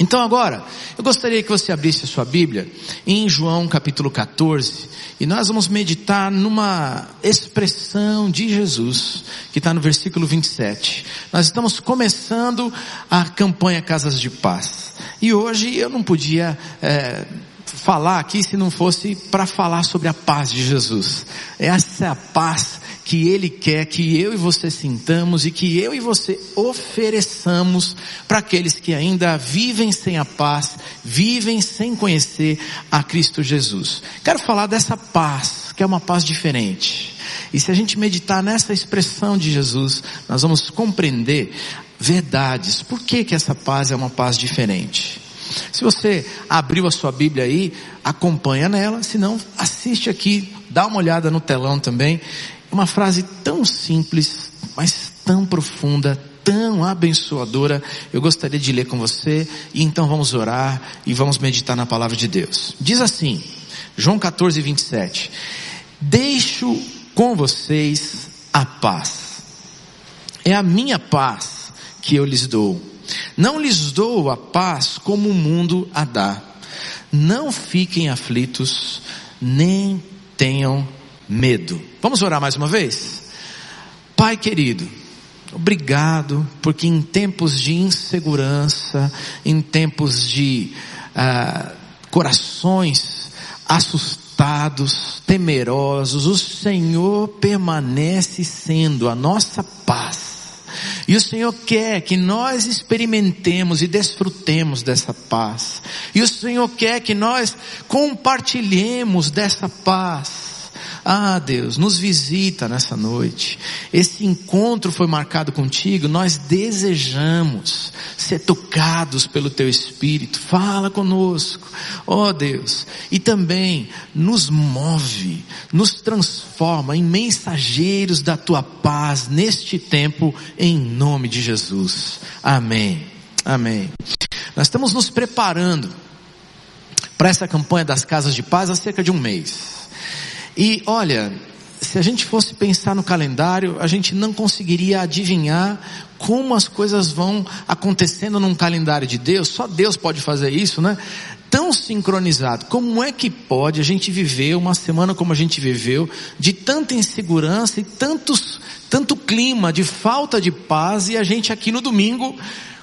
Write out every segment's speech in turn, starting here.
Então agora, eu gostaria que você abrisse a sua Bíblia em João capítulo 14, e nós vamos meditar numa expressão de Jesus, que está no versículo 27. Nós estamos começando a campanha Casas de Paz. E hoje eu não podia é, falar aqui se não fosse para falar sobre a paz de Jesus. Essa é a paz que Ele quer que eu e você sintamos e que eu e você ofereçamos para aqueles que ainda vivem sem a paz, vivem sem conhecer a Cristo Jesus. Quero falar dessa paz, que é uma paz diferente. E se a gente meditar nessa expressão de Jesus, nós vamos compreender verdades. Por que que essa paz é uma paz diferente? Se você abriu a sua Bíblia aí, acompanha nela, se não, assiste aqui, dá uma olhada no telão também. Uma frase tão simples, mas tão profunda, tão abençoadora. Eu gostaria de ler com você e então vamos orar e vamos meditar na palavra de Deus. Diz assim, João 14, 27. Deixo com vocês a paz. É a minha paz que eu lhes dou. Não lhes dou a paz como o mundo a dá. Não fiquem aflitos, nem tenham medo. Vamos orar mais uma vez? Pai querido, obrigado, porque em tempos de insegurança, em tempos de ah, corações assustados, temerosos, o Senhor permanece sendo a nossa paz. E o Senhor quer que nós experimentemos e desfrutemos dessa paz. E o Senhor quer que nós compartilhemos dessa paz. Ah, Deus, nos visita nessa noite. Esse encontro foi marcado contigo. Nós desejamos ser tocados pelo teu Espírito. Fala conosco, ó oh, Deus. E também nos move, nos transforma em mensageiros da tua paz neste tempo, em nome de Jesus. Amém. Amém. Nós estamos nos preparando para essa campanha das casas de paz há cerca de um mês. E olha, se a gente fosse pensar no calendário, a gente não conseguiria adivinhar como as coisas vão acontecendo num calendário de Deus. Só Deus pode fazer isso, né? Tão sincronizado. Como é que pode a gente viver uma semana como a gente viveu, de tanta insegurança e tantos, tanto clima de falta de paz, e a gente aqui no domingo,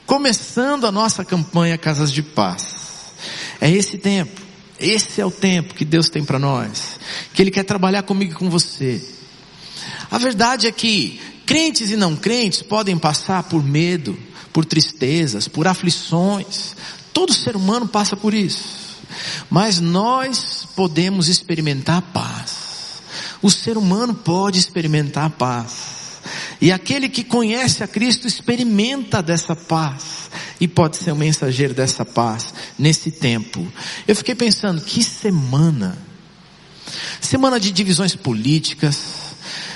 começando a nossa campanha Casas de Paz. É esse tempo. Esse é o tempo que Deus tem para nós, que Ele quer trabalhar comigo e com você. A verdade é que crentes e não crentes podem passar por medo, por tristezas, por aflições. Todo ser humano passa por isso. Mas nós podemos experimentar paz. O ser humano pode experimentar paz. E aquele que conhece a Cristo experimenta dessa paz e pode ser um mensageiro dessa paz nesse tempo. Eu fiquei pensando, que semana! Semana de divisões políticas,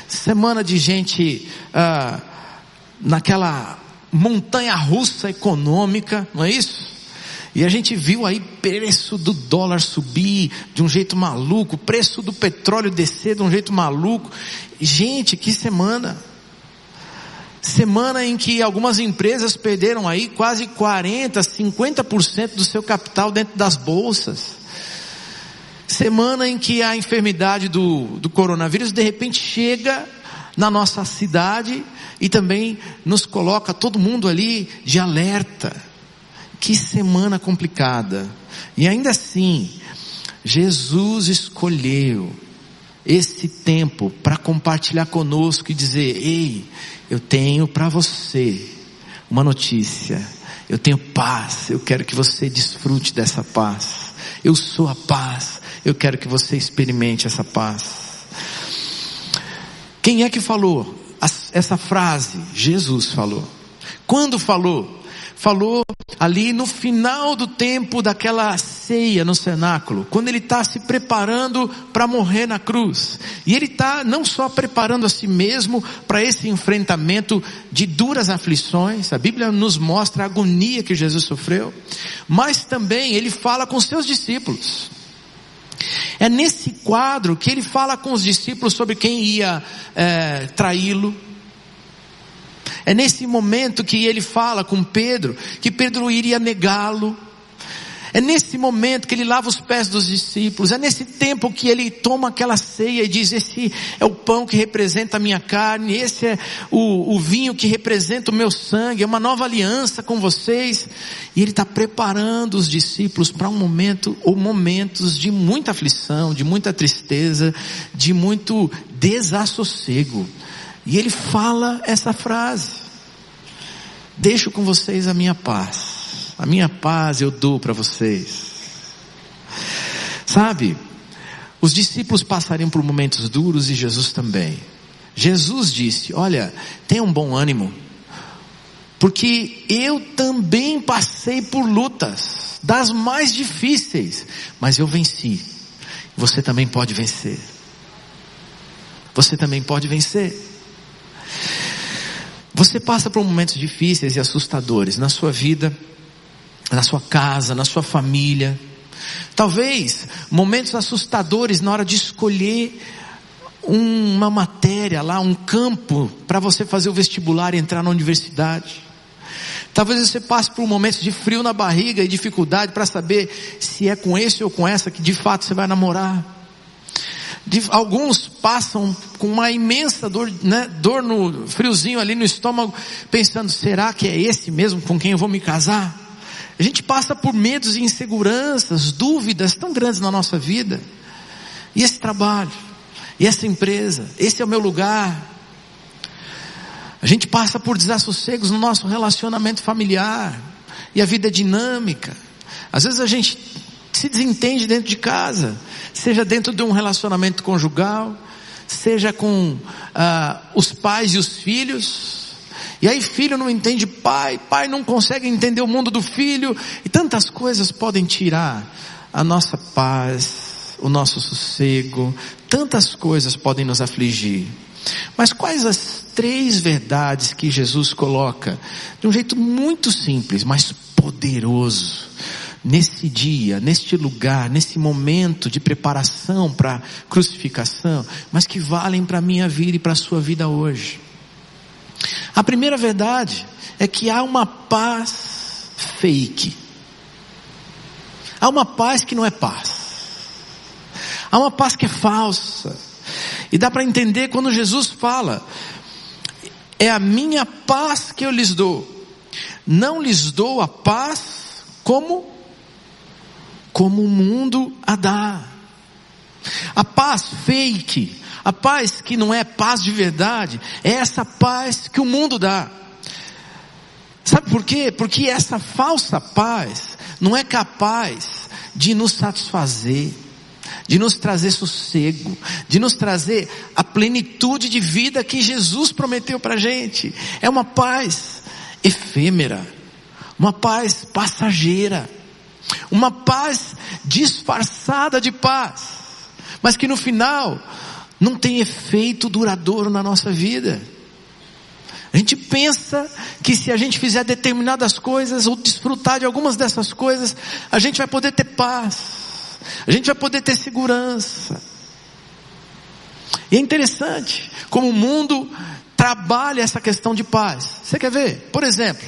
semana de gente ah, naquela montanha russa econômica, não é isso? E a gente viu aí preço do dólar subir de um jeito maluco, preço do petróleo descer de um jeito maluco. Gente, que semana! Semana em que algumas empresas perderam aí quase 40, 50% do seu capital dentro das bolsas. Semana em que a enfermidade do, do coronavírus de repente chega na nossa cidade e também nos coloca todo mundo ali de alerta. Que semana complicada. E ainda assim, Jesus escolheu esse tempo para compartilhar conosco e dizer: ei, eu tenho para você uma notícia. Eu tenho paz. Eu quero que você desfrute dessa paz. Eu sou a paz. Eu quero que você experimente essa paz. Quem é que falou essa frase? Jesus falou. Quando falou? Falou ali no final do tempo daquela ceia no cenáculo, quando ele está se preparando para morrer na cruz. E ele está não só preparando a si mesmo para esse enfrentamento de duras aflições, a Bíblia nos mostra a agonia que Jesus sofreu, mas também ele fala com seus discípulos. É nesse quadro que ele fala com os discípulos sobre quem ia é, traí-lo, É nesse momento que ele fala com Pedro que Pedro iria negá-lo. É nesse momento que ele lava os pés dos discípulos. É nesse tempo que ele toma aquela ceia e diz: Esse é o pão que representa a minha carne, esse é o, o vinho que representa o meu sangue, é uma nova aliança com vocês. E ele está preparando os discípulos para um momento ou momentos de muita aflição, de muita tristeza, de muito desassossego. E ele fala essa frase: Deixo com vocês a minha paz a minha paz eu dou para vocês. Sabe, os discípulos passariam por momentos duros e Jesus também. Jesus disse: Olha, tenha um bom ânimo, porque eu também passei por lutas, das mais difíceis, mas eu venci. Você também pode vencer. Você também pode vencer. Você passa por momentos difíceis e assustadores na sua vida, na sua casa, na sua família. Talvez momentos assustadores na hora de escolher uma matéria lá, um campo para você fazer o vestibular e entrar na universidade. Talvez você passe por momentos de frio na barriga e dificuldade para saber se é com esse ou com essa que de fato você vai namorar. De, alguns passam com uma imensa dor, né, dor no friozinho ali no estômago, pensando: será que é esse mesmo com quem eu vou me casar? A gente passa por medos e inseguranças, dúvidas tão grandes na nossa vida. E esse trabalho, e essa empresa, esse é o meu lugar. A gente passa por desassossegos no nosso relacionamento familiar. E a vida é dinâmica. Às vezes a gente se desentende dentro de casa, seja dentro de um relacionamento conjugal, seja com ah, os pais e os filhos, e aí filho não entende pai, pai não consegue entender o mundo do filho, e tantas coisas podem tirar a nossa paz, o nosso sossego, tantas coisas podem nos afligir. Mas quais as três verdades que Jesus coloca de um jeito muito simples, mas poderoso, nesse dia, neste lugar, nesse momento de preparação para crucificação, mas que valem para a minha vida e para a sua vida hoje? A primeira verdade é que há uma paz fake. Há uma paz que não é paz. Há uma paz que é falsa. E dá para entender quando Jesus fala: é a minha paz que eu lhes dou. Não lhes dou a paz como como o mundo a dá. A paz fake a paz que não é paz de verdade, é essa paz que o mundo dá. Sabe por quê? Porque essa falsa paz não é capaz de nos satisfazer, de nos trazer sossego, de nos trazer a plenitude de vida que Jesus prometeu para gente. É uma paz efêmera, uma paz passageira, uma paz disfarçada de paz, mas que no final não tem efeito duradouro na nossa vida. A gente pensa que se a gente fizer determinadas coisas ou desfrutar de algumas dessas coisas, a gente vai poder ter paz, a gente vai poder ter segurança. E é interessante como o mundo trabalha essa questão de paz. Você quer ver? Por exemplo,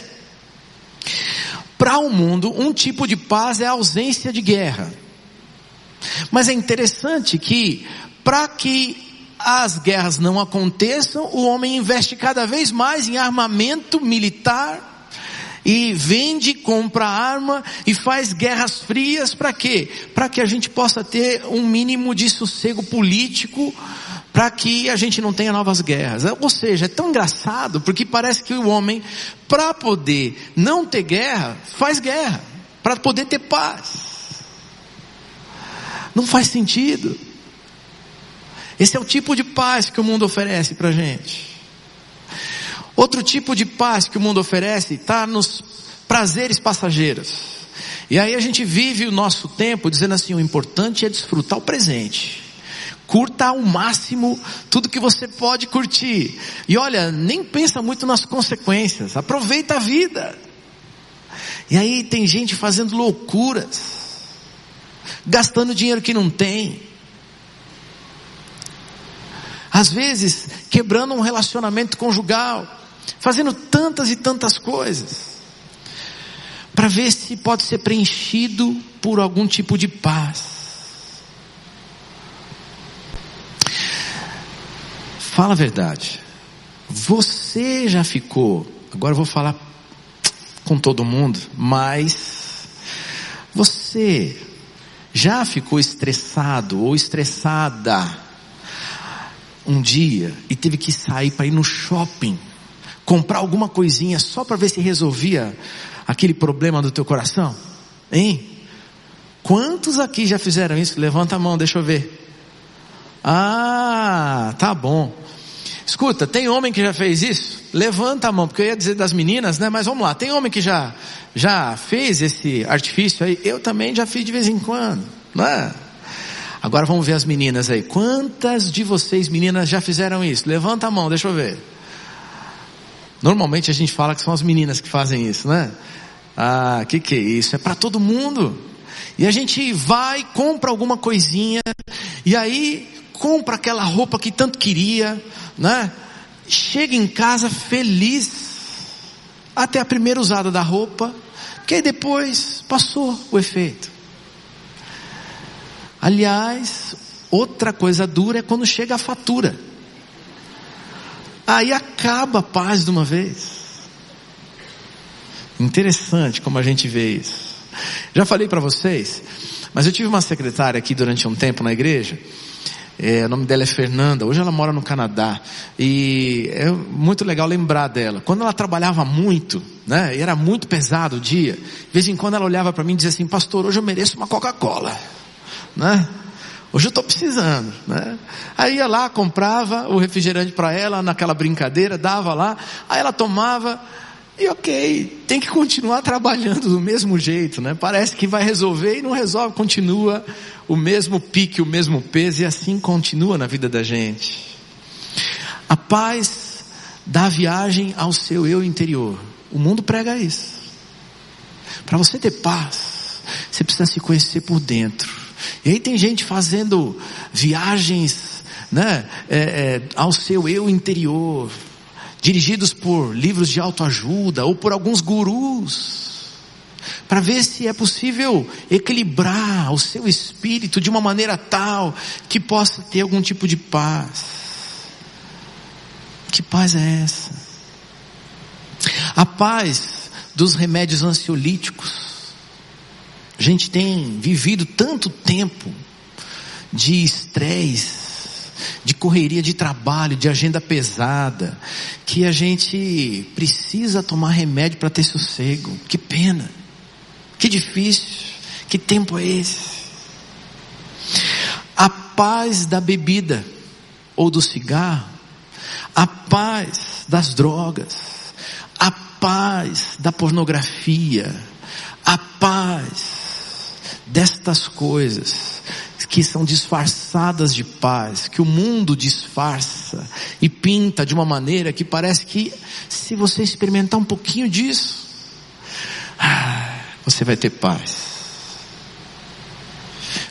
para o mundo, um tipo de paz é a ausência de guerra. Mas é interessante que para que as guerras não aconteçam, o homem investe cada vez mais em armamento militar e vende, compra arma e faz guerras frias para quê? Para que a gente possa ter um mínimo de sossego político, para que a gente não tenha novas guerras. Ou seja, é tão engraçado porque parece que o homem, para poder não ter guerra, faz guerra, para poder ter paz. Não faz sentido. Esse é o tipo de paz que o mundo oferece para gente. Outro tipo de paz que o mundo oferece está nos prazeres passageiros. E aí a gente vive o nosso tempo dizendo assim: o importante é desfrutar o presente. Curta ao máximo tudo que você pode curtir. E olha, nem pensa muito nas consequências. Aproveita a vida. E aí tem gente fazendo loucuras, gastando dinheiro que não tem, às vezes, quebrando um relacionamento conjugal. fazendo tantas e tantas coisas, para ver se pode ser preenchido por algum tipo de paz. Fala a verdade. Você já ficou, agora eu vou falar com todo mundo, mas você já ficou estressado ou estressada um dia e teve que sair para ir no shopping, comprar alguma coisinha só para ver se resolvia aquele problema do teu coração? Hein? Quantos aqui já fizeram isso? Levanta a mão, deixa eu ver. Ah, tá bom. Escuta, tem homem que já fez isso? Levanta a mão, porque eu ia dizer das meninas, né? Mas vamos lá, tem homem que já, já fez esse artifício aí? Eu também já fiz de vez em quando, não é? Agora vamos ver as meninas aí. Quantas de vocês, meninas, já fizeram isso? Levanta a mão, deixa eu ver. Normalmente a gente fala que são as meninas que fazem isso, né? Ah, que que é isso? É para todo mundo. E a gente vai, compra alguma coisinha, e aí compra aquela roupa que tanto queria, né? Chega em casa feliz, até a primeira usada da roupa, que aí depois passou o efeito. Aliás, outra coisa dura é quando chega a fatura. Aí acaba a paz de uma vez. Interessante como a gente vê isso. Já falei para vocês, mas eu tive uma secretária aqui durante um tempo na igreja. É, o nome dela é Fernanda. Hoje ela mora no Canadá. E é muito legal lembrar dela. Quando ela trabalhava muito, né? E era muito pesado o dia. De vez em quando ela olhava para mim e dizia assim, pastor, hoje eu mereço uma Coca-Cola né? Hoje eu estou precisando, né? Aí ia lá, comprava o refrigerante para ela naquela brincadeira, dava lá, aí ela tomava e ok, tem que continuar trabalhando do mesmo jeito, né? Parece que vai resolver e não resolve, continua o mesmo pique, o mesmo peso e assim continua na vida da gente. A paz dá viagem ao seu eu interior. O mundo prega isso. Para você ter paz, você precisa se conhecer por dentro. E aí tem gente fazendo viagens, né, é, é, ao seu eu interior, dirigidos por livros de autoajuda ou por alguns gurus, para ver se é possível equilibrar o seu espírito de uma maneira tal que possa ter algum tipo de paz. Que paz é essa? A paz dos remédios ansiolíticos a gente tem vivido tanto tempo de estresse, de correria de trabalho, de agenda pesada, que a gente precisa tomar remédio para ter sossego. Que pena. Que difícil. Que tempo é esse? A paz da bebida ou do cigarro, a paz das drogas, a paz da pornografia, a paz destas coisas que são disfarçadas de paz, que o mundo disfarça e pinta de uma maneira que parece que se você experimentar um pouquinho disso, ah, você vai ter paz.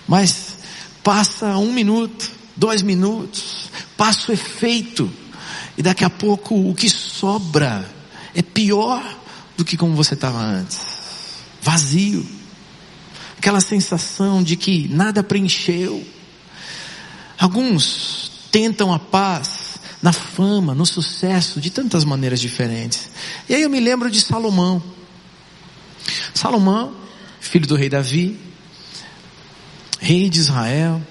Mas passa um minuto, dois minutos, passa o efeito, e daqui a pouco o que sobra é pior do que como você estava antes. Vazio aquela sensação de que nada preencheu. Alguns tentam a paz na fama, no sucesso, de tantas maneiras diferentes. E aí eu me lembro de Salomão. Salomão, filho do rei Davi, rei de Israel,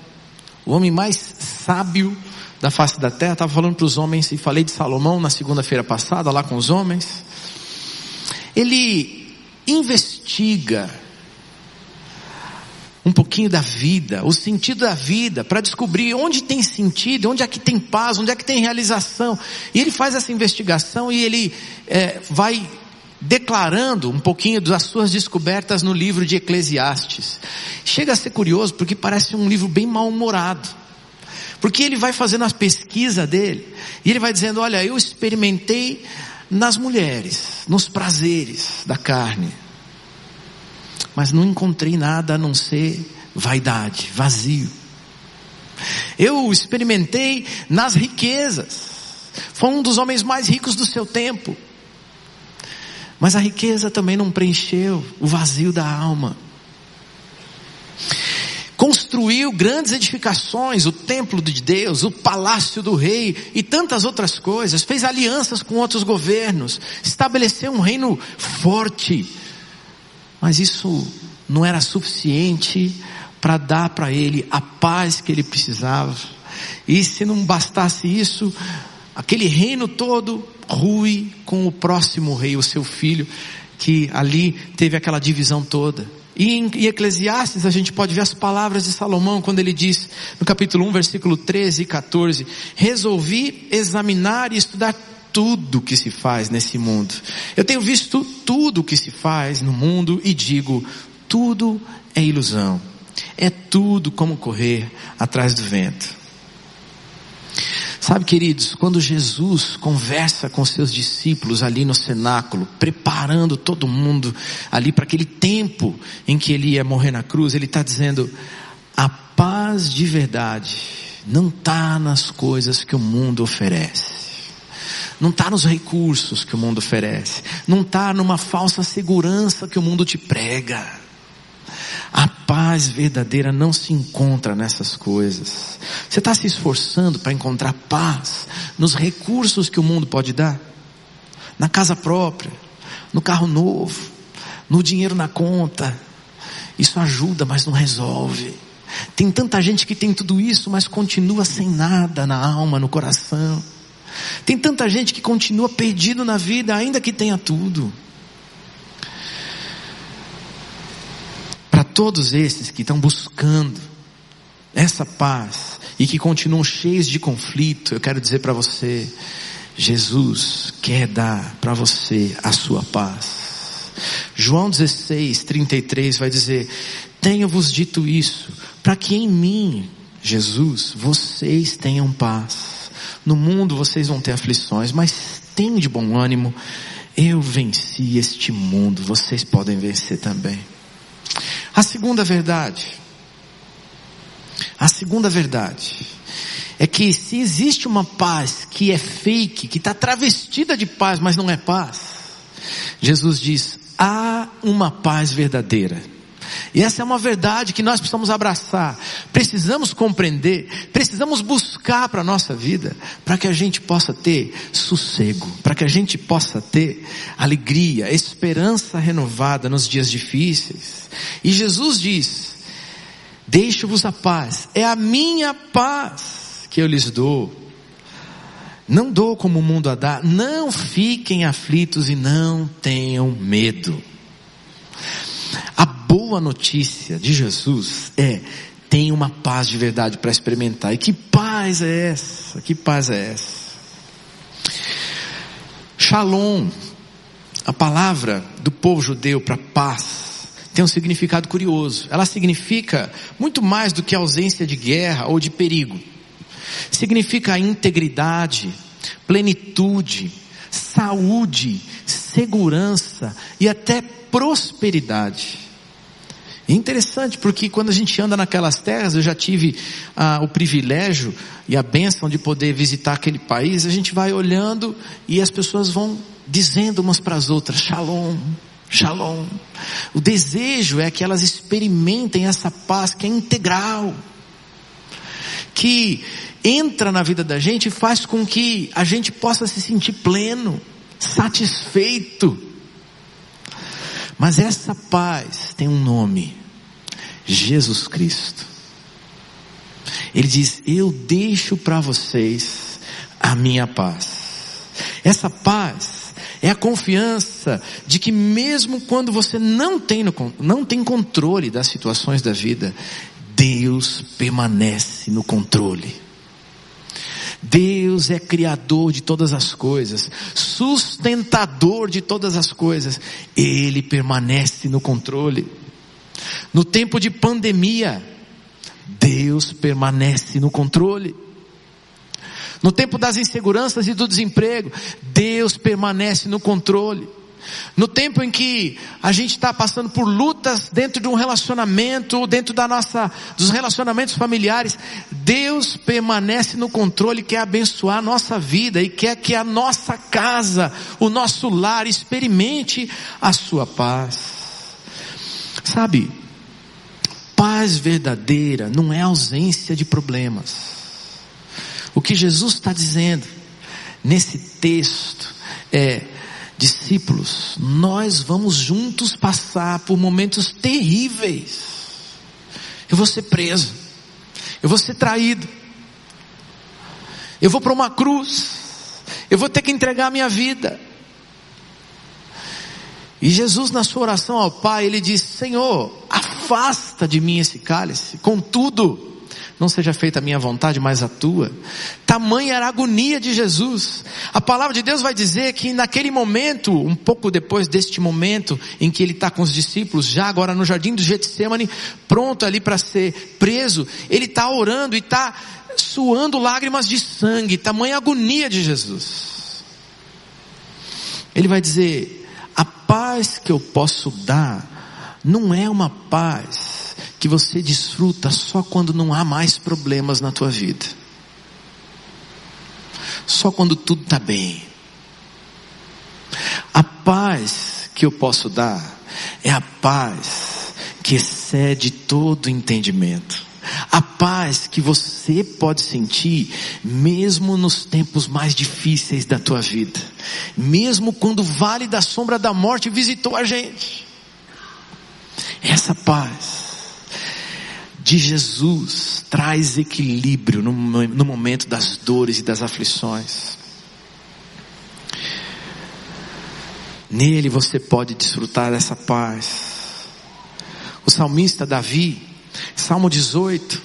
o homem mais sábio da face da terra. Estava falando para os homens e falei de Salomão na segunda-feira passada, lá com os homens. Ele investiga um pouquinho da vida, o sentido da vida, para descobrir onde tem sentido, onde é que tem paz, onde é que tem realização. E ele faz essa investigação e ele é, vai declarando um pouquinho das suas descobertas no livro de Eclesiastes. Chega a ser curioso porque parece um livro bem mal-humorado. Porque ele vai fazendo as pesquisas dele e ele vai dizendo, olha, eu experimentei nas mulheres, nos prazeres da carne mas não encontrei nada a não ser vaidade, vazio. Eu experimentei nas riquezas, Foi um dos homens mais ricos do seu tempo. Mas a riqueza também não preencheu o vazio da alma. Construiu grandes edificações, o templo de Deus, o palácio do rei e tantas outras coisas. Fez alianças com outros governos, estabeleceu um reino forte. Mas isso não era suficiente para dar para ele a paz que ele precisava. E se não bastasse isso, aquele reino todo rui com o próximo rei, o seu filho, que ali teve aquela divisão toda. E em, Eclesiastes a gente pode ver as palavras de Salomão quando ele diz, no capítulo 1, versículo 13 e 14, resolvi examinar e estudar tudo que se faz nesse mundo. Eu tenho visto tudo que se faz no mundo e digo, tudo é ilusão. É tudo como correr atrás do vento. Sabe, queridos, quando Jesus conversa com seus discípulos ali no cenáculo, preparando todo mundo ali para aquele tempo em que ele ia morrer na cruz, ele está dizendo: a paz de verdade não está nas coisas que o mundo oferece. Não está nos recursos que o mundo oferece. Não está numa falsa segurança que o mundo te prega. A paz verdadeira não se encontra nessas coisas. Você está se esforçando para encontrar paz nos recursos que o mundo pode dar? Na casa própria, no carro novo, no dinheiro na conta. Isso ajuda, mas não resolve. Tem tanta gente que tem tudo isso, mas continua sem nada na alma, no coração. Tem tanta gente que continua perdido na vida, ainda que tenha tudo. todos esses que estão buscando essa paz e que continuam cheios de conflito, eu quero dizer para você, Jesus quer dar para você a sua paz. João 16, 33 vai dizer: Tenho-vos dito isso, para que em mim, Jesus, vocês tenham paz. No mundo vocês vão ter aflições, mas tenham de bom ânimo. Eu venci este mundo, vocês podem vencer também. A segunda verdade, a segunda verdade, é que se existe uma paz que é fake, que está travestida de paz, mas não é paz, Jesus diz, há uma paz verdadeira. E essa é uma verdade que nós precisamos abraçar, precisamos compreender, precisamos buscar para a nossa vida, para que a gente possa ter sossego, para que a gente possa ter alegria, esperança renovada nos dias difíceis. E Jesus diz, deixo-vos a paz, é a minha paz que eu lhes dou. Não dou como o mundo a dar, não fiquem aflitos e não tenham medo. A boa notícia de Jesus é, tem uma paz de verdade para experimentar. E que paz é essa? Que paz é essa? Shalom, a palavra do povo judeu para paz, tem um significado curioso. Ela significa muito mais do que ausência de guerra ou de perigo. Significa integridade, plenitude, saúde, segurança e até prosperidade. É interessante porque quando a gente anda naquelas terras, eu já tive ah, o privilégio e a bênção de poder visitar aquele país, a gente vai olhando e as pessoas vão dizendo umas para as outras, shalom, shalom. O desejo é que elas experimentem essa paz que é integral, que entra na vida da gente e faz com que a gente possa se sentir pleno, satisfeito, mas essa paz tem um nome: Jesus Cristo. Ele diz: Eu deixo para vocês a minha paz. Essa paz é a confiança de que mesmo quando você não tem, no, não tem controle das situações da vida, Deus permanece no controle. Deus é criador de todas as coisas, sustentador de todas as coisas. Ele permanece no controle. No tempo de pandemia, Deus permanece no controle. No tempo das inseguranças e do desemprego, Deus permanece no controle. No tempo em que a gente está passando por lutas dentro de um relacionamento, dentro da nossa, dos relacionamentos familiares, Deus permanece no controle, quer abençoar a nossa vida e quer que a nossa casa, o nosso lar experimente a sua paz. Sabe, paz verdadeira não é ausência de problemas. O que Jesus está dizendo nesse texto é, discípulos, nós vamos juntos passar por momentos terríveis. Eu vou ser preso, eu vou ser traído, eu vou para uma cruz, eu vou ter que entregar a minha vida. E Jesus, na sua oração ao Pai, ele diz: Senhor, afasta de mim esse cálice, contudo, não seja feita a minha vontade, mas a tua. Tamanha era a agonia de Jesus. A palavra de Deus vai dizer que naquele momento, um pouco depois deste momento em que ele está com os discípulos, já agora no jardim do Getsemane, pronto ali para ser preso, ele está orando e está suando lágrimas de sangue, tamanha agonia de Jesus. Ele vai dizer, a paz que eu posso dar, não é uma paz que você desfruta só quando não há mais problemas na tua vida. Só quando tudo está bem. A paz que eu posso dar é a paz que excede todo entendimento. A paz que você pode sentir mesmo nos tempos mais difíceis da tua vida. Mesmo quando o vale da sombra da morte visitou a gente. Essa paz de Jesus traz equilíbrio no, no momento das dores e das aflições. Nele você pode desfrutar dessa paz. O salmista Davi, Salmo 18,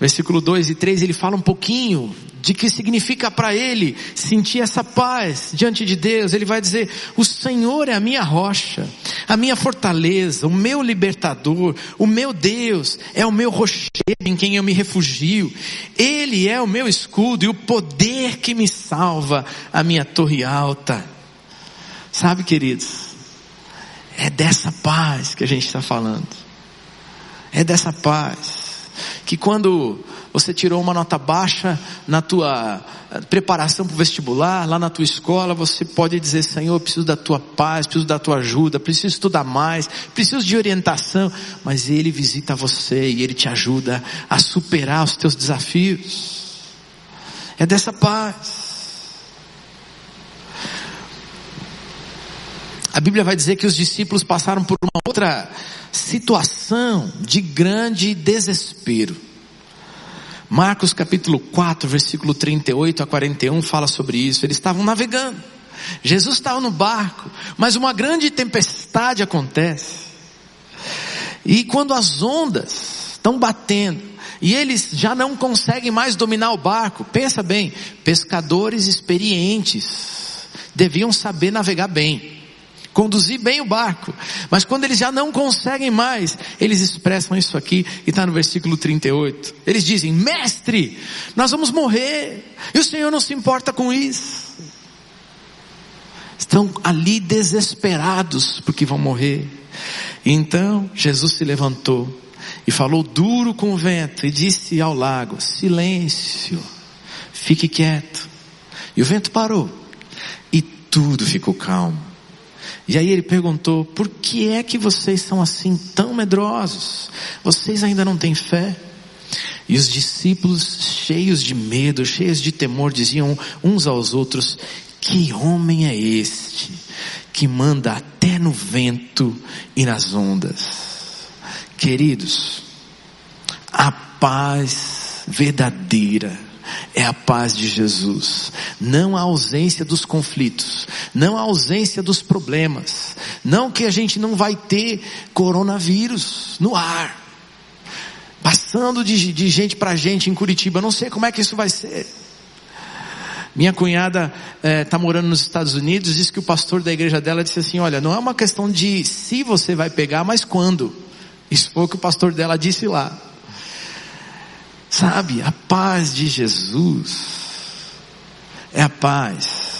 versículo 2 e 3, ele fala um pouquinho de que significa para ele sentir essa paz diante de Deus. Ele vai dizer: O Senhor é a minha rocha, a minha fortaleza, o meu libertador, o meu Deus é o meu rochedo em quem eu me refugio. Ele é o meu escudo e o poder que me salva, a minha torre alta. Sabe, queridos? É dessa paz que a gente está falando. É dessa paz que quando você tirou uma nota baixa na tua eh, preparação para o vestibular, lá na tua escola, você pode dizer, Senhor, preciso da tua paz, preciso da tua ajuda, preciso estudar mais, preciso de orientação, mas Ele visita você e Ele te ajuda a superar os teus desafios. É dessa paz. A Bíblia vai dizer que os discípulos passaram por uma outra situação de grande desespero. Marcos capítulo 4, versículo 38 a 41 fala sobre isso. Eles estavam navegando. Jesus estava no barco, mas uma grande tempestade acontece. E quando as ondas estão batendo, e eles já não conseguem mais dominar o barco, pensa bem, pescadores experientes deviam saber navegar bem conduzir bem o barco. Mas quando eles já não conseguem mais, eles expressam isso aqui e está no versículo 38. Eles dizem: Mestre, nós vamos morrer e o Senhor não se importa com isso. Estão ali desesperados porque vão morrer. Então Jesus se levantou e falou duro com o vento e disse ao lago: Silêncio, fique quieto. E o vento parou e tudo ficou calmo. E aí ele perguntou: por que é que vocês são assim tão medrosos? Vocês ainda não têm fé? E os discípulos, cheios de medo, cheios de temor, diziam uns aos outros: Que homem é este que manda até no vento e nas ondas? Queridos, a paz verdadeira é a paz de Jesus. Não a ausência dos conflitos, não a ausência dos problemas, não que a gente não vai ter coronavírus no ar, passando de, de gente para gente em Curitiba. Não sei como é que isso vai ser. Minha cunhada está eh, morando nos Estados Unidos, disse que o pastor da igreja dela disse assim: olha, não é uma questão de se você vai pegar, mas quando. Isso foi o que o pastor dela disse lá. Sabe, a paz de Jesus é a paz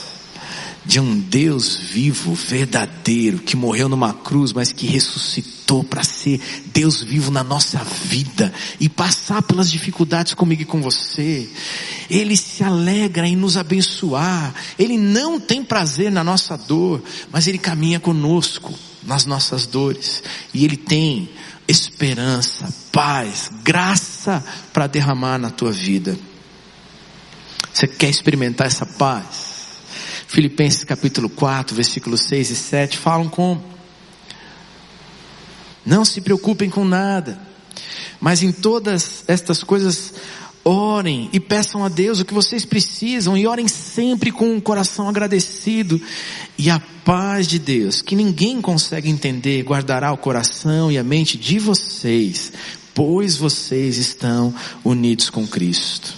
de um Deus vivo, verdadeiro, que morreu numa cruz, mas que ressuscitou para ser Deus vivo na nossa vida e passar pelas dificuldades comigo e com você. Ele se alegra em nos abençoar. Ele não tem prazer na nossa dor, mas ele caminha conosco nas nossas dores. E ele tem esperança, paz, graça para derramar na tua vida. Você quer experimentar essa paz? Filipenses capítulo 4, versículos 6 e 7 falam como? Não se preocupem com nada, mas em todas estas coisas orem e peçam a Deus o que vocês precisam e orem sempre com um coração agradecido e a paz de Deus, que ninguém consegue entender, guardará o coração e a mente de vocês, pois vocês estão unidos com Cristo.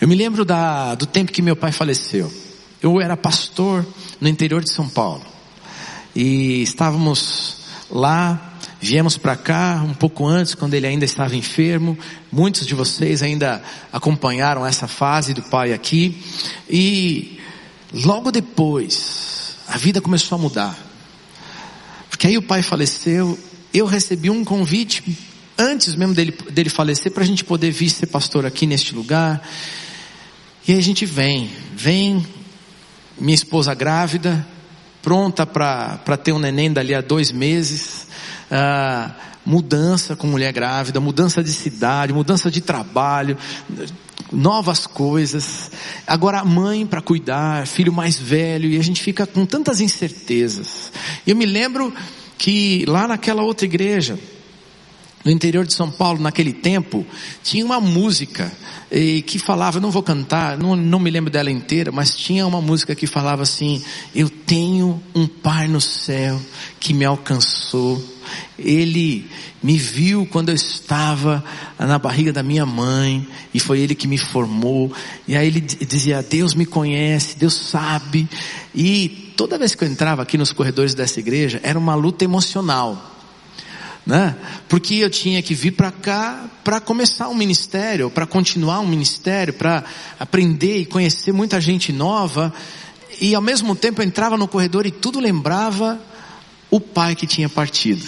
Eu me lembro da, do tempo que meu pai faleceu. Eu era pastor no interior de São Paulo. E estávamos lá, viemos para cá um pouco antes, quando ele ainda estava enfermo. Muitos de vocês ainda acompanharam essa fase do pai aqui. E logo depois, a vida começou a mudar. Porque aí o pai faleceu, eu recebi um convite antes mesmo dele, dele falecer para a gente poder vir ser pastor aqui neste lugar. E aí a gente vem, vem, minha esposa grávida, pronta para ter um neném dali a dois meses, ah, mudança com mulher grávida, mudança de cidade, mudança de trabalho, novas coisas. Agora a mãe para cuidar, filho mais velho, e a gente fica com tantas incertezas. Eu me lembro que lá naquela outra igreja, no interior de São Paulo, naquele tempo, tinha uma música que falava, não vou cantar, não, não me lembro dela inteira, mas tinha uma música que falava assim: Eu tenho um Pai no céu que me alcançou. Ele me viu quando eu estava na barriga da minha mãe e foi ele que me formou. E aí ele dizia: Deus me conhece, Deus sabe. E toda vez que eu entrava aqui nos corredores dessa igreja, era uma luta emocional né? Porque eu tinha que vir para cá para começar um ministério, para continuar um ministério, para aprender e conhecer muita gente nova. E ao mesmo tempo eu entrava no corredor e tudo lembrava o pai que tinha partido.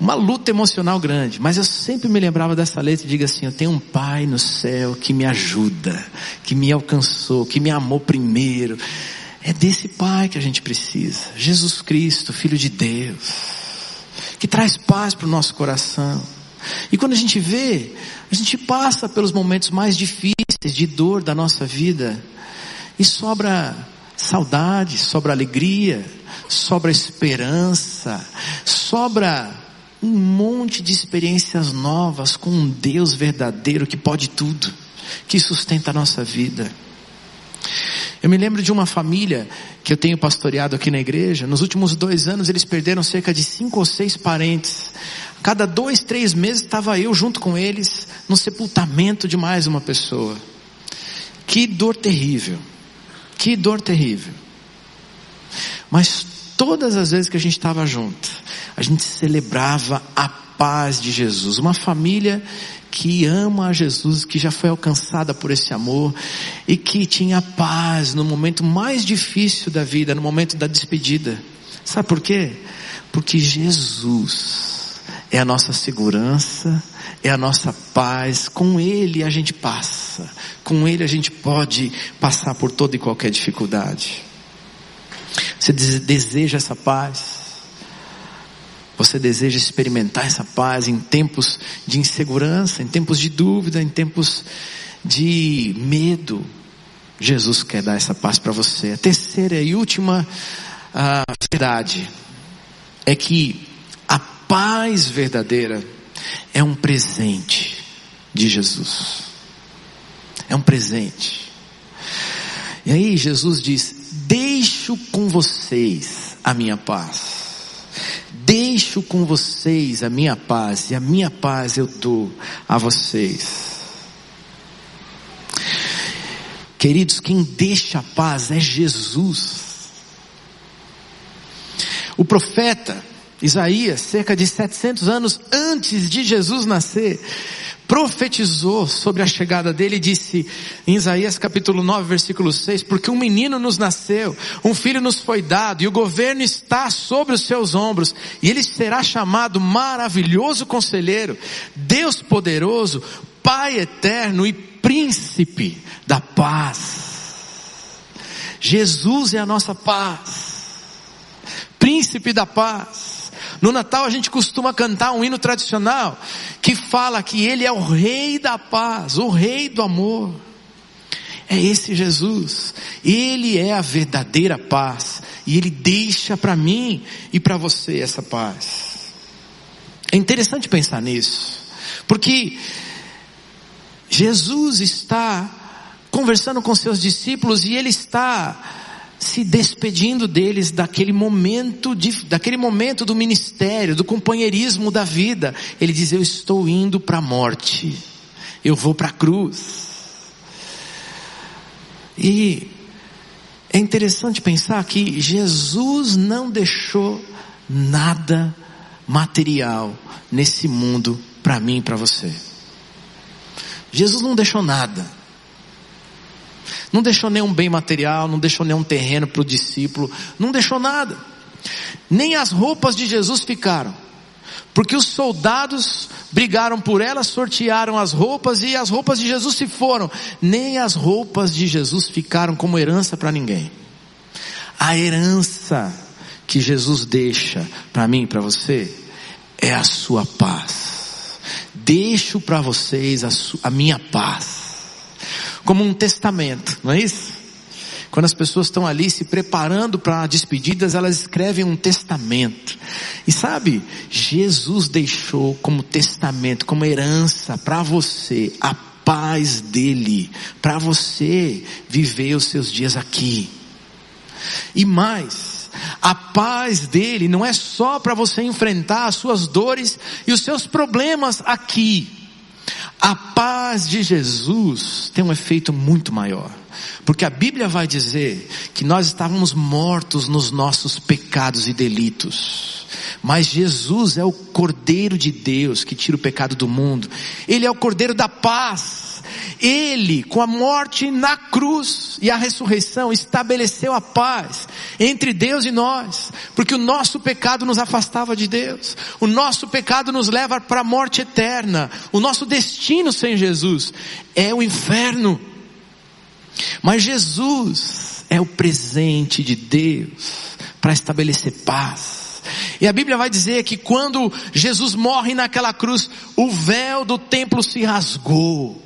Uma luta emocional grande, mas eu sempre me lembrava dessa letra e diga assim, eu tenho um pai no céu que me ajuda, que me alcançou, que me amou primeiro. É desse pai que a gente precisa. Jesus Cristo, Filho de Deus que traz paz para o nosso coração. E quando a gente vê, a gente passa pelos momentos mais difíceis de dor da nossa vida e sobra saudade, sobra alegria, sobra esperança, sobra um monte de experiências novas com um Deus verdadeiro que pode tudo, que sustenta a nossa vida. Eu me lembro de uma família que eu tenho pastoreado aqui na igreja. Nos últimos dois anos eles perderam cerca de cinco ou seis parentes. Cada dois, três meses estava eu junto com eles no sepultamento de mais uma pessoa. Que dor terrível. Que dor terrível. Mas todas as vezes que a gente estava junto, a gente celebrava a paz de Jesus. Uma família que ama a Jesus, que já foi alcançada por esse amor e que tinha paz no momento mais difícil da vida, no momento da despedida. Sabe por quê? Porque Jesus é a nossa segurança, é a nossa paz, com Ele a gente passa, com Ele a gente pode passar por toda e qualquer dificuldade. Você deseja essa paz? Você deseja experimentar essa paz em tempos de insegurança, em tempos de dúvida, em tempos de medo. Jesus quer dar essa paz para você. A terceira e última ah, verdade é que a paz verdadeira é um presente de Jesus. É um presente. E aí Jesus diz: Deixo com vocês a minha paz Deixo com vocês a minha paz, e a minha paz eu dou a vocês. Queridos, quem deixa a paz é Jesus. O profeta Isaías, cerca de 700 anos antes de Jesus nascer, profetizou sobre a chegada dele e disse em Isaías capítulo 9, versículo 6, porque um menino nos nasceu, um filho nos foi dado e o governo está sobre os seus ombros e ele será chamado maravilhoso conselheiro, Deus poderoso, Pai eterno e príncipe da paz. Jesus é a nossa paz. Príncipe da paz. No Natal a gente costuma cantar um hino tradicional que fala que Ele é o Rei da paz, o Rei do amor. É esse Jesus. Ele é a verdadeira paz. E Ele deixa para mim e para você essa paz. É interessante pensar nisso. Porque Jesus está conversando com seus discípulos e Ele está se despedindo deles daquele momento, de, daquele momento do ministério, do companheirismo da vida. Ele diz: Eu estou indo para a morte, eu vou para a cruz. E é interessante pensar que Jesus não deixou nada material nesse mundo para mim e para você. Jesus não deixou nada. Não deixou nenhum bem material, não deixou nenhum terreno para o discípulo, não deixou nada. Nem as roupas de Jesus ficaram. Porque os soldados brigaram por elas, sortearam as roupas e as roupas de Jesus se foram. Nem as roupas de Jesus ficaram como herança para ninguém. A herança que Jesus deixa para mim e para você é a sua paz. Deixo para vocês a, a minha paz como um testamento, não é isso? Quando as pessoas estão ali se preparando para despedidas, elas escrevem um testamento. E sabe, Jesus deixou como testamento, como herança para você a paz dele, para você viver os seus dias aqui. E mais, a paz dele não é só para você enfrentar as suas dores e os seus problemas aqui. A paz de Jesus tem um efeito muito maior. Porque a Bíblia vai dizer que nós estávamos mortos nos nossos pecados e delitos. Mas Jesus é o Cordeiro de Deus que tira o pecado do mundo. Ele é o Cordeiro da paz. Ele, com a morte na cruz e a ressurreição, estabeleceu a paz entre Deus e nós, porque o nosso pecado nos afastava de Deus, o nosso pecado nos leva para a morte eterna, o nosso destino sem Jesus é o inferno. Mas Jesus é o presente de Deus para estabelecer paz. E a Bíblia vai dizer que quando Jesus morre naquela cruz, o véu do templo se rasgou.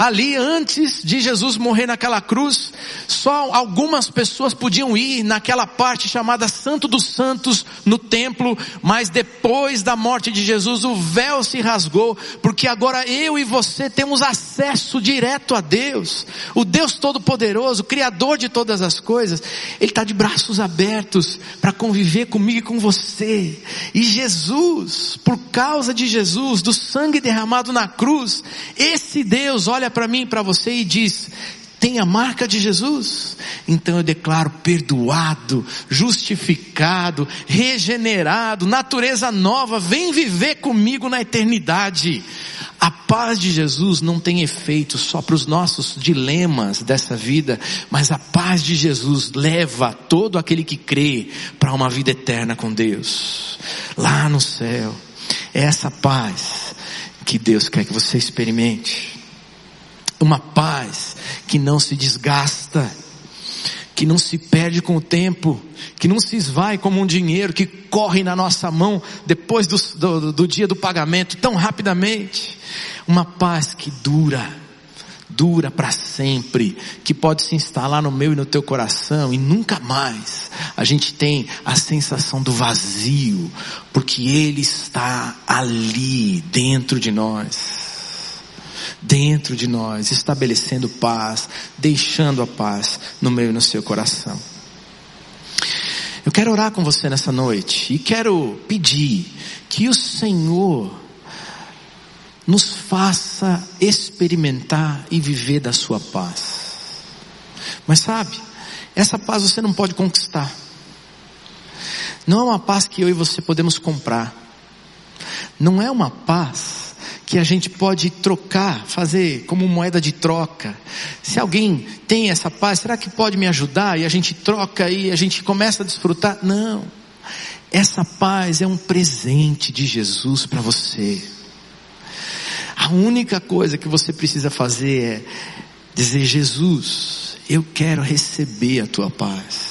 Ali, antes de Jesus morrer naquela cruz, só algumas pessoas podiam ir naquela parte chamada Santo dos Santos no templo, mas depois da morte de Jesus o véu se rasgou, porque agora eu e você temos acesso direto a Deus, o Deus Todo-Poderoso, Criador de todas as coisas, Ele está de braços abertos para conviver comigo e com você. E Jesus, por causa de Jesus, do sangue derramado na cruz, esse Deus olha para mim e para você e diz, tem a marca de Jesus? Então eu declaro perdoado, justificado, regenerado, natureza nova, vem viver comigo na eternidade. A paz de Jesus não tem efeito só para os nossos dilemas dessa vida, mas a paz de Jesus leva todo aquele que crê para uma vida eterna com Deus. Lá no céu. É essa paz que Deus quer que você experimente uma paz que não se desgasta, que não se perde com o tempo, que não se esvai como um dinheiro que corre na nossa mão depois do, do, do dia do pagamento tão rapidamente. Uma paz que dura, dura para sempre, que pode se instalar no meu e no teu coração e nunca mais a gente tem a sensação do vazio, porque Ele está ali dentro de nós dentro de nós, estabelecendo paz, deixando a paz no meio e no seu coração. Eu quero orar com você nessa noite e quero pedir que o Senhor nos faça experimentar e viver da sua paz. Mas sabe, essa paz você não pode conquistar. Não é uma paz que eu e você podemos comprar. Não é uma paz que a gente pode trocar, fazer como moeda de troca. Se alguém tem essa paz, será que pode me ajudar? E a gente troca e a gente começa a desfrutar? Não. Essa paz é um presente de Jesus para você. A única coisa que você precisa fazer é dizer: Jesus, eu quero receber a tua paz.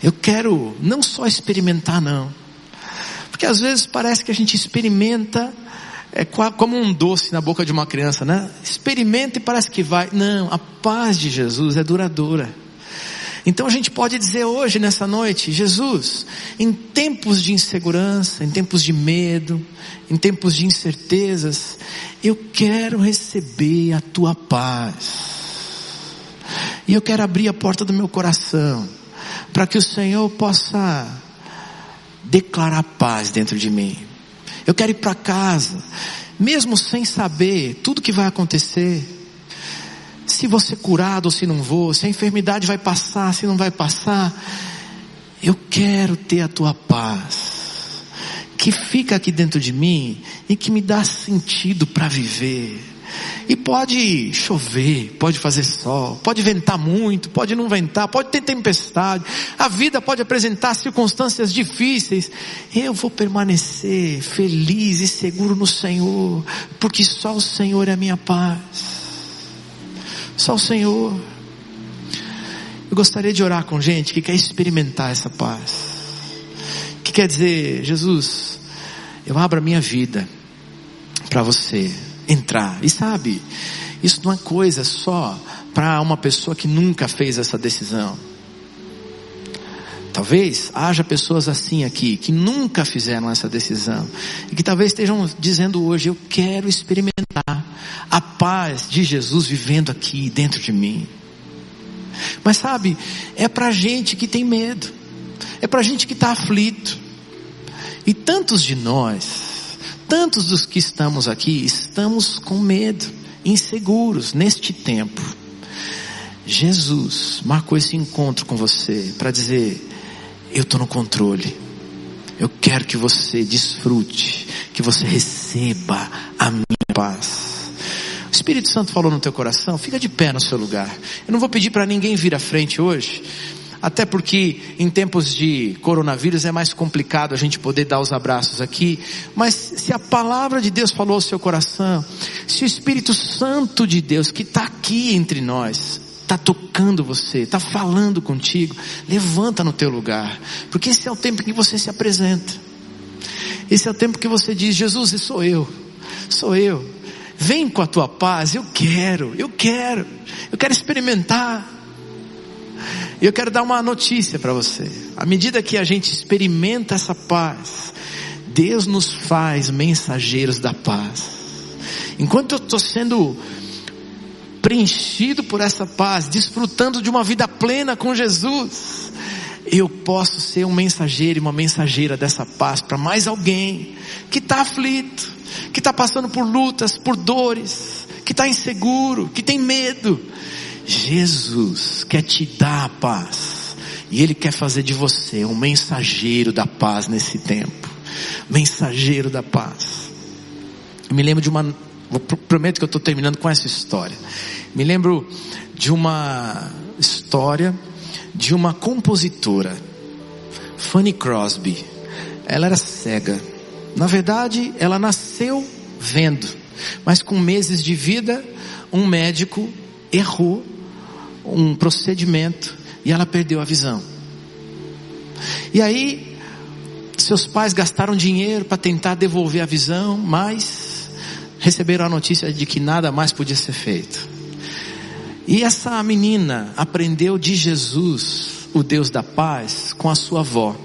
Eu quero não só experimentar, não. Porque às vezes parece que a gente experimenta é como um doce na boca de uma criança, né? Experimenta e parece que vai. Não, a paz de Jesus é duradoura. Então a gente pode dizer hoje, nessa noite, Jesus, em tempos de insegurança, em tempos de medo, em tempos de incertezas, eu quero receber a tua paz. E eu quero abrir a porta do meu coração, para que o Senhor possa declarar paz dentro de mim. Eu quero ir para casa, mesmo sem saber tudo que vai acontecer. Se ser curado ou se não vou, se a enfermidade vai passar, se não vai passar. Eu quero ter a tua paz, que fica aqui dentro de mim e que me dá sentido para viver. E pode chover, pode fazer sol, pode ventar muito, pode não ventar, pode ter tempestade. A vida pode apresentar circunstâncias difíceis. Eu vou permanecer feliz e seguro no Senhor, porque só o Senhor é a minha paz. Só o Senhor. Eu gostaria de orar com gente que quer experimentar essa paz. Que quer dizer, Jesus, eu abro a minha vida para você entrar. E sabe, isso não é coisa só para uma pessoa que nunca fez essa decisão. Talvez haja pessoas assim aqui que nunca fizeram essa decisão e que talvez estejam dizendo hoje: Eu quero experimentar a paz de Jesus vivendo aqui dentro de mim. Mas sabe, é para gente que tem medo, é para gente que está aflito. E tantos de nós Tantos dos que estamos aqui estamos com medo, inseguros neste tempo. Jesus marcou esse encontro com você para dizer: Eu estou no controle. Eu quero que você desfrute, que você receba a minha paz. O Espírito Santo falou no teu coração, fica de pé no seu lugar. Eu não vou pedir para ninguém vir à frente hoje, até porque em tempos de coronavírus é mais complicado a gente poder dar os abraços aqui. Mas se a palavra de Deus falou ao seu coração, se o Espírito Santo de Deus que está aqui entre nós, está tocando você, está falando contigo, levanta no teu lugar. Porque esse é o tempo que você se apresenta. Esse é o tempo que você diz, Jesus, sou eu. Sou eu. Vem com a tua paz, eu quero, eu quero, eu quero experimentar. E eu quero dar uma notícia para você. À medida que a gente experimenta essa paz, Deus nos faz mensageiros da paz. Enquanto eu estou sendo preenchido por essa paz, desfrutando de uma vida plena com Jesus, eu posso ser um mensageiro e uma mensageira dessa paz para mais alguém que está aflito, que está passando por lutas, por dores, que está inseguro, que tem medo. Jesus quer te dar a paz. E Ele quer fazer de você um mensageiro da paz nesse tempo. Mensageiro da paz. Eu me lembro de uma, prometo que eu estou terminando com essa história. Me lembro de uma história de uma compositora, Fanny Crosby. Ela era cega. Na verdade, ela nasceu vendo, mas com meses de vida, um médico errou um procedimento e ela perdeu a visão. E aí, seus pais gastaram dinheiro para tentar devolver a visão, mas receberam a notícia de que nada mais podia ser feito. E essa menina aprendeu de Jesus, o Deus da paz, com a sua avó.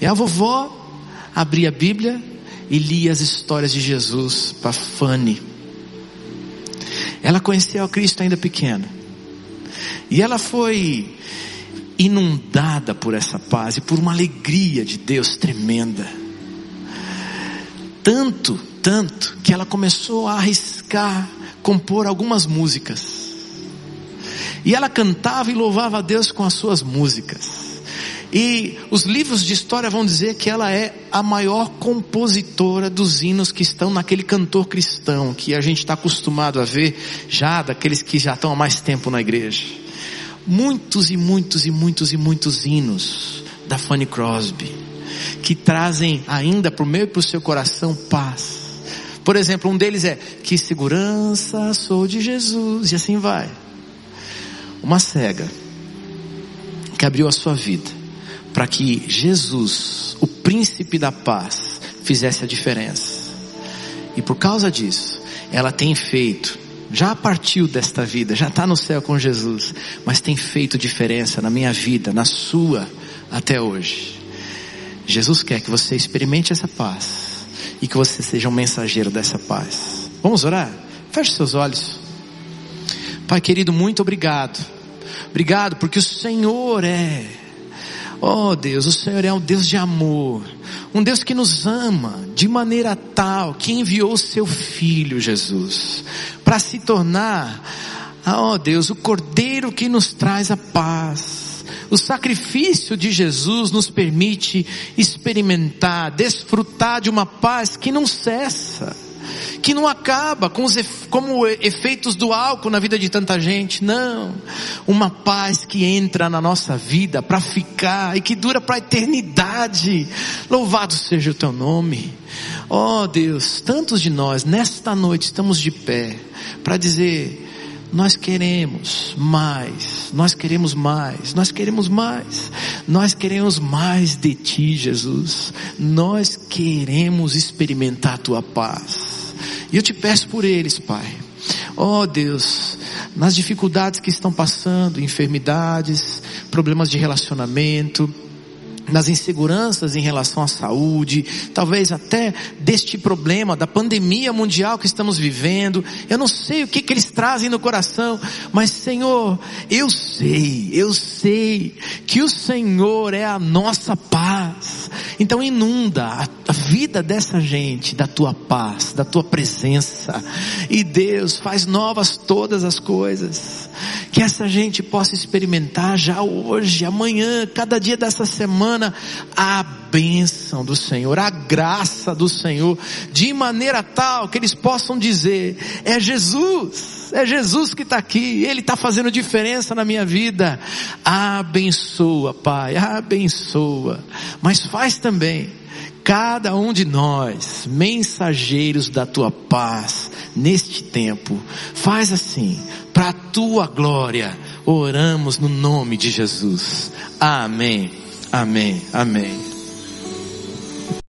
E a vovó abria a Bíblia e lia as histórias de Jesus para Fanny. Ela conheceu a Cristo ainda pequena. E ela foi inundada por essa paz e por uma alegria de Deus tremenda. Tanto, tanto, que ela começou a arriscar, compor algumas músicas. E ela cantava e louvava a Deus com as suas músicas. E os livros de história vão dizer que ela é a maior compositora dos hinos que estão naquele cantor cristão que a gente está acostumado a ver já daqueles que já estão há mais tempo na igreja. Muitos e muitos e muitos e muitos hinos da Fanny Crosby que trazem ainda para o meu e para o seu coração paz. Por exemplo, um deles é que segurança sou de Jesus e assim vai. Uma cega que abriu a sua vida para que Jesus, o príncipe da paz, fizesse a diferença. E por causa disso, ela tem feito, já partiu desta vida, já está no céu com Jesus, mas tem feito diferença na minha vida, na sua, até hoje. Jesus quer que você experimente essa paz e que você seja um mensageiro dessa paz. Vamos orar? Feche seus olhos. Pai querido, muito obrigado. Obrigado porque o Senhor é Oh Deus, o Senhor é um Deus de amor, um Deus que nos ama de maneira tal que enviou o seu Filho Jesus para se tornar, oh Deus, o Cordeiro que nos traz a paz. O sacrifício de Jesus nos permite experimentar, desfrutar de uma paz que não cessa que não acaba com os como efeitos do álcool na vida de tanta gente, não. Uma paz que entra na nossa vida para ficar e que dura para a eternidade. Louvado seja o teu nome. Oh Deus, tantos de nós nesta noite estamos de pé para dizer nós queremos mais, nós queremos mais, nós queremos mais, nós queremos mais de Ti, Jesus. Nós queremos experimentar a Tua paz. E eu te peço por eles, Pai. Oh Deus, nas dificuldades que estão passando, enfermidades, problemas de relacionamento, nas inseguranças em relação à saúde, talvez até deste problema da pandemia mundial que estamos vivendo. Eu não sei o que, que eles trazem no coração, mas Senhor, eu sei, eu sei que o Senhor é a nossa paz. Então inunda a, vida dessa gente da tua paz, da tua presença. E Deus faz novas todas as coisas. Que essa gente possa experimentar já hoje, amanhã, cada dia dessa semana, a bênção do Senhor, a graça do Senhor, de maneira tal que eles possam dizer, é Jesus, é Jesus que está aqui, Ele está fazendo diferença na minha vida. Abençoa, Pai, abençoa. Mas faz também cada um de nós, mensageiros da tua paz, neste tempo, faz assim, para a tua glória, oramos no nome de Jesus. Amém, amém, amém.